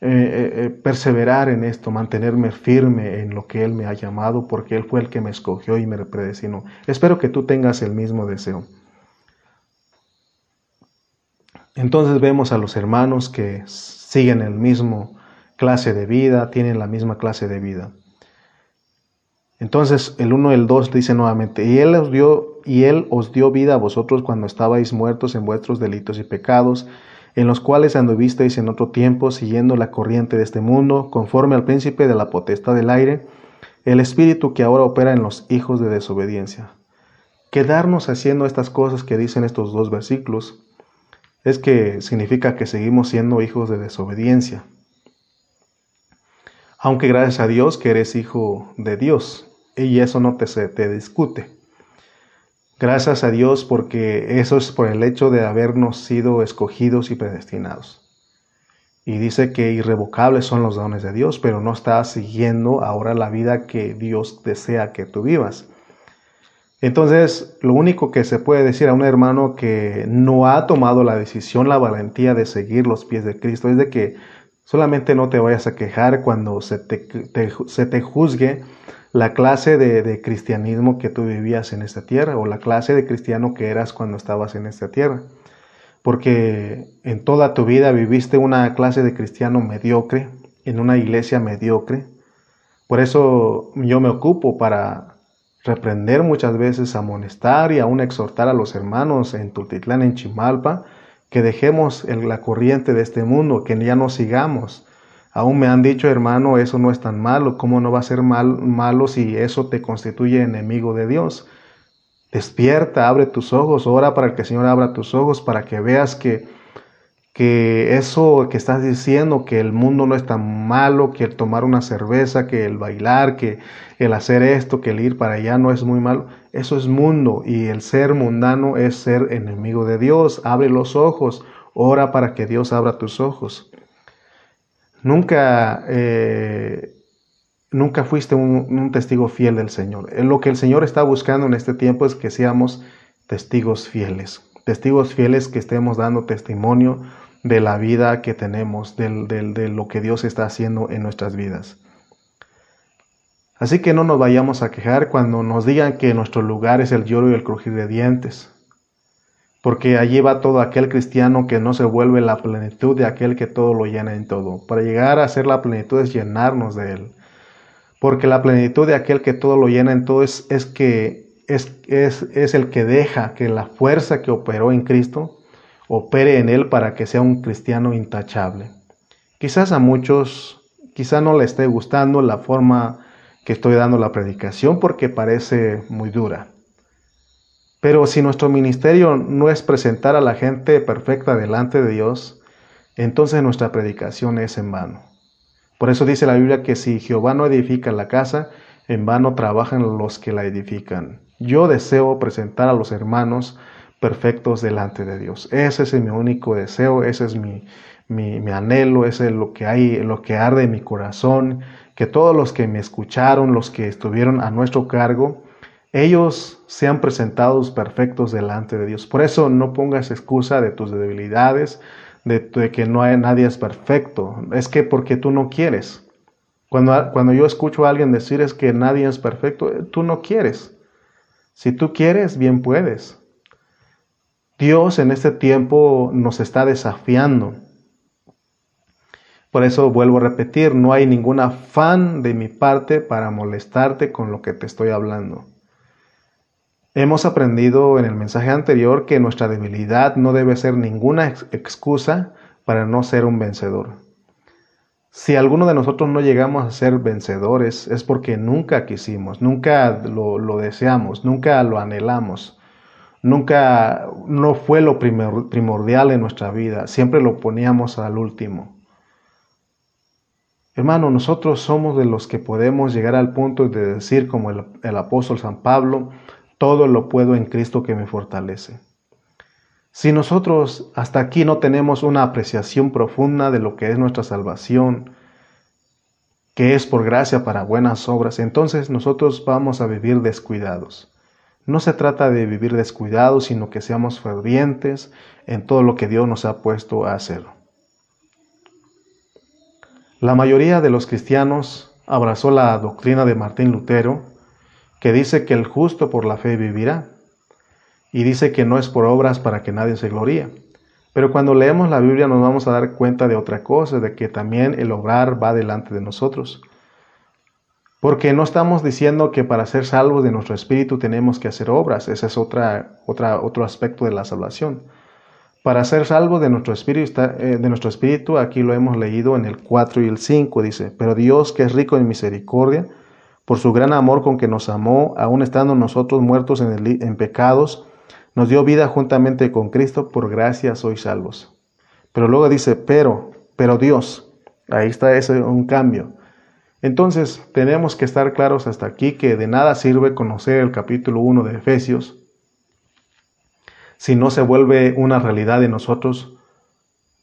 eh, perseverar en esto, mantenerme firme en lo que Él me ha llamado, porque Él fue el que me escogió y me predestinó. Espero que tú tengas el mismo deseo. Entonces vemos a los hermanos que siguen el mismo clase de vida, tienen la misma clase de vida. Entonces el 1 y el 2 dice nuevamente, y él, os dio, y él os dio vida a vosotros cuando estabais muertos en vuestros delitos y pecados, en los cuales anduvisteis en otro tiempo siguiendo la corriente de este mundo, conforme al príncipe de la potestad del aire, el espíritu que ahora opera en los hijos de desobediencia. Quedarnos haciendo estas cosas que dicen estos dos versículos es que significa que seguimos siendo hijos de desobediencia. Aunque gracias a Dios que eres hijo de Dios y eso no te, se, te discute. Gracias a Dios porque eso es por el hecho de habernos sido escogidos y predestinados. Y dice que irrevocables son los dones de Dios, pero no estás siguiendo ahora la vida que Dios desea que tú vivas. Entonces, lo único que se puede decir a un hermano que no ha tomado la decisión, la valentía de seguir los pies de Cristo, es de que solamente no te vayas a quejar cuando se te, juzgue la clase de, de, cristianismo que tú vivías en esta tierra o la clase de cristiano que eras cuando estabas en esta tierra. Porque en toda tu vida viviste una clase de cristiano mediocre, en una iglesia mediocre. Por eso yo me ocupo para reprender muchas veces, amonestar y aún exhortar a los hermanos en Tultitlán, en Chimalpa, que dejemos la corriente de este mundo, que ya no sigamos. Aún me han dicho, hermano, eso no es tan malo, ¿cómo no va a ser mal, malo si eso te constituye enemigo de Dios? Despierta, abre tus ojos, ora para que el Señor abra tus ojos, para que veas que que eso que estás diciendo, que el mundo no es tan malo, que el tomar una cerveza, que el bailar, que el hacer esto, que el ir para allá no es muy malo, eso es mundo y el ser mundano es ser enemigo de Dios. Abre los ojos, ora para que Dios abra tus ojos. Nunca, eh, nunca fuiste un, un testigo fiel del Señor. Lo que el Señor está buscando en este tiempo es que seamos testigos fieles testigos fieles que estemos dando testimonio de la vida que tenemos, de lo que Dios está haciendo en nuestras vidas. Así que no nos vayamos a quejar cuando nos digan que nuestro lugar es el lloro y el crujir de dientes, porque allí va todo aquel cristiano que no se vuelve la plenitud de aquel que todo lo llena en todo. Para llegar a ser la plenitud es llenarnos de Él, porque la plenitud de aquel que todo lo llena en todo es, es que es, es, es el que deja que la fuerza que operó en Cristo opere en él para que sea un cristiano intachable. Quizás a muchos, quizá no le esté gustando la forma que estoy dando la predicación porque parece muy dura. Pero si nuestro ministerio no es presentar a la gente perfecta delante de Dios, entonces nuestra predicación es en vano. Por eso dice la Biblia que si Jehová no edifica la casa, en vano trabajan los que la edifican. Yo deseo presentar a los hermanos perfectos delante de Dios. Ese es mi único deseo, ese es mi, mi, anhelo, ese es lo que hay, lo que arde en mi corazón, que todos los que me escucharon, los que estuvieron a nuestro cargo, ellos sean presentados perfectos delante de Dios. Por eso no pongas excusa de tus debilidades, de, que no hay, nadie es perfecto. Es que porque tú no quieres. Cuando, cuando yo escucho a alguien decir es que nadie es perfecto, tú no quieres. Si tú quieres, bien puedes. Dios en este tiempo nos está desafiando. Por eso vuelvo a repetir, no hay ningún afán de mi parte para molestarte con lo que te estoy hablando. Hemos aprendido en el mensaje anterior que nuestra debilidad no debe ser ninguna excusa para no ser un vencedor. Si alguno de nosotros no llegamos a ser vencedores es porque nunca quisimos, nunca lo, deseamos, nunca lo anhelamos nunca no fue lo primordial en nuestra vida, siempre lo poníamos al último. Hermano, nosotros somos de los que podemos llegar al punto de decir como el apóstol San Pablo, todo lo puedo en Cristo que me fortalece. Si nosotros hasta aquí no tenemos una apreciación profunda de lo que es nuestra salvación, que es por gracia para buenas obras, entonces nosotros vamos a vivir descuidados. No se trata de vivir descuidados, sino que seamos fervientes en todo lo que Dios nos ha puesto a hacer. La mayoría de los cristianos abrazó la doctrina de Martín Lutero, que dice que el justo por la fe vivirá, y dice que no es por obras para que nadie se gloríe. Pero cuando leemos la Biblia nos vamos a dar cuenta de otra cosa, de que también el obrar va delante de nosotros. Porque no estamos diciendo que para ser salvos de nuestro espíritu tenemos que hacer obras, ese es otra, otra, otro aspecto de la salvación. Para ser salvos de nuestro, espíritu, eh, de nuestro espíritu, aquí lo hemos leído en el 4 y el 5, dice, pero Dios que es rico en misericordia, por su gran amor con que nos amó, aun estando nosotros muertos en, en pecados, nos dio vida juntamente con Cristo, por gracia sois salvos. Pero luego dice, pero, pero Dios, ahí está ese un cambio. Entonces, tenemos que estar claros hasta aquí que de nada sirve conocer el capítulo 1 de Efesios si no se vuelve una realidad en nosotros,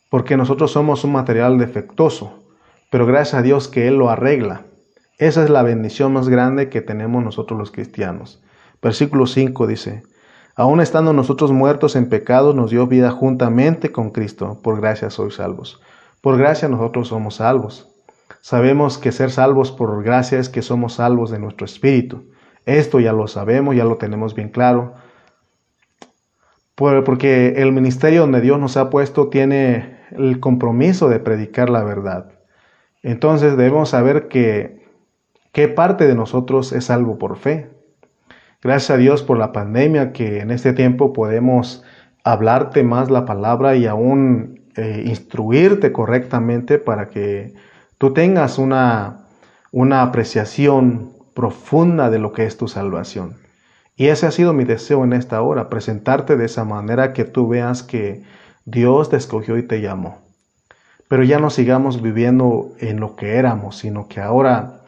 porque nosotros somos un material defectuoso, pero gracias a Dios que Él lo arregla. Esa es la bendición más grande que tenemos nosotros los cristianos. Versículo 5 dice, Aún estando nosotros muertos en pecados, nos dio vida juntamente con Cristo. Por gracia sois salvos. Por gracia nosotros somos salvos. Sabemos que ser salvos por gracia es que somos salvos de nuestro espíritu. Esto ya lo sabemos, ya lo tenemos bien claro. Porque el ministerio donde Dios nos ha puesto tiene el compromiso de predicar la verdad. Entonces debemos saber que qué parte de nosotros es salvo por fe. Gracias a Dios por la pandemia que en este tiempo podemos hablarte más la palabra y aún eh, instruirte correctamente para que tú tengas una, una apreciación profunda de lo que es tu salvación. Y ese ha sido mi deseo en esta hora, presentarte de esa manera que tú veas que Dios te escogió y te llamó. Pero ya no sigamos viviendo en lo que éramos, sino que ahora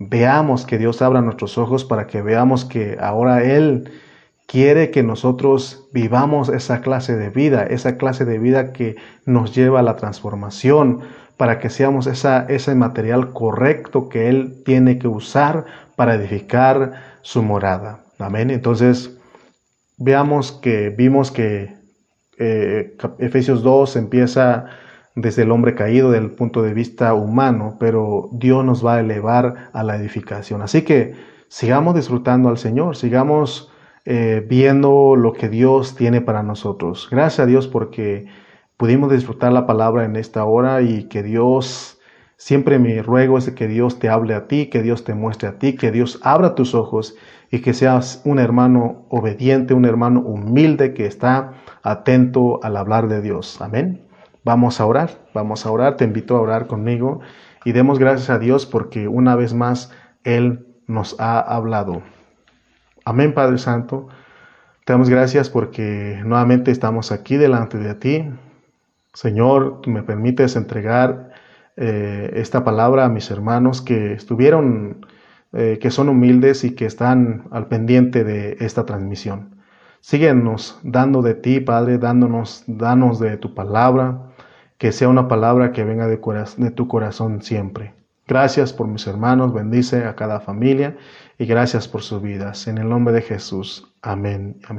veamos que Dios abra nuestros ojos para que veamos que ahora Él quiere que nosotros vivamos esa clase de vida, esa clase de vida que nos lleva a la transformación, para que seamos esa, ese material correcto que Él tiene que usar para edificar su morada. Amén. Entonces, veamos que vimos que eh, Efesios 2 empieza desde el hombre caído, del punto de vista humano, pero Dios nos va a elevar a la edificación. Así que sigamos disfrutando al Señor, sigamos eh, viendo lo que Dios tiene para nosotros. Gracias a Dios porque pudimos disfrutar la palabra en esta hora y que Dios, siempre mi ruego es que Dios te hable a ti, que Dios te muestre a ti, que Dios abra tus ojos y que seas un hermano obediente, un hermano humilde que está atento al hablar de Dios. Amén. Vamos a orar, vamos a orar, te invito a orar conmigo y demos gracias a Dios porque una vez más Él nos ha hablado. Amén, Padre Santo. Te damos gracias porque nuevamente estamos aquí delante de ti Señor, me permites entregar eh, esta palabra a mis hermanos que estuvieron, eh, que son humildes y que están al pendiente de esta transmisión. Síguenos dando de ti, Padre, dándonos, danos de tu palabra, que sea una palabra que venga de, tu corazón siempre. Gracias por mis hermanos, bendice a cada familia y gracias por sus vidas. En el nombre de Jesús. Amén. Amén.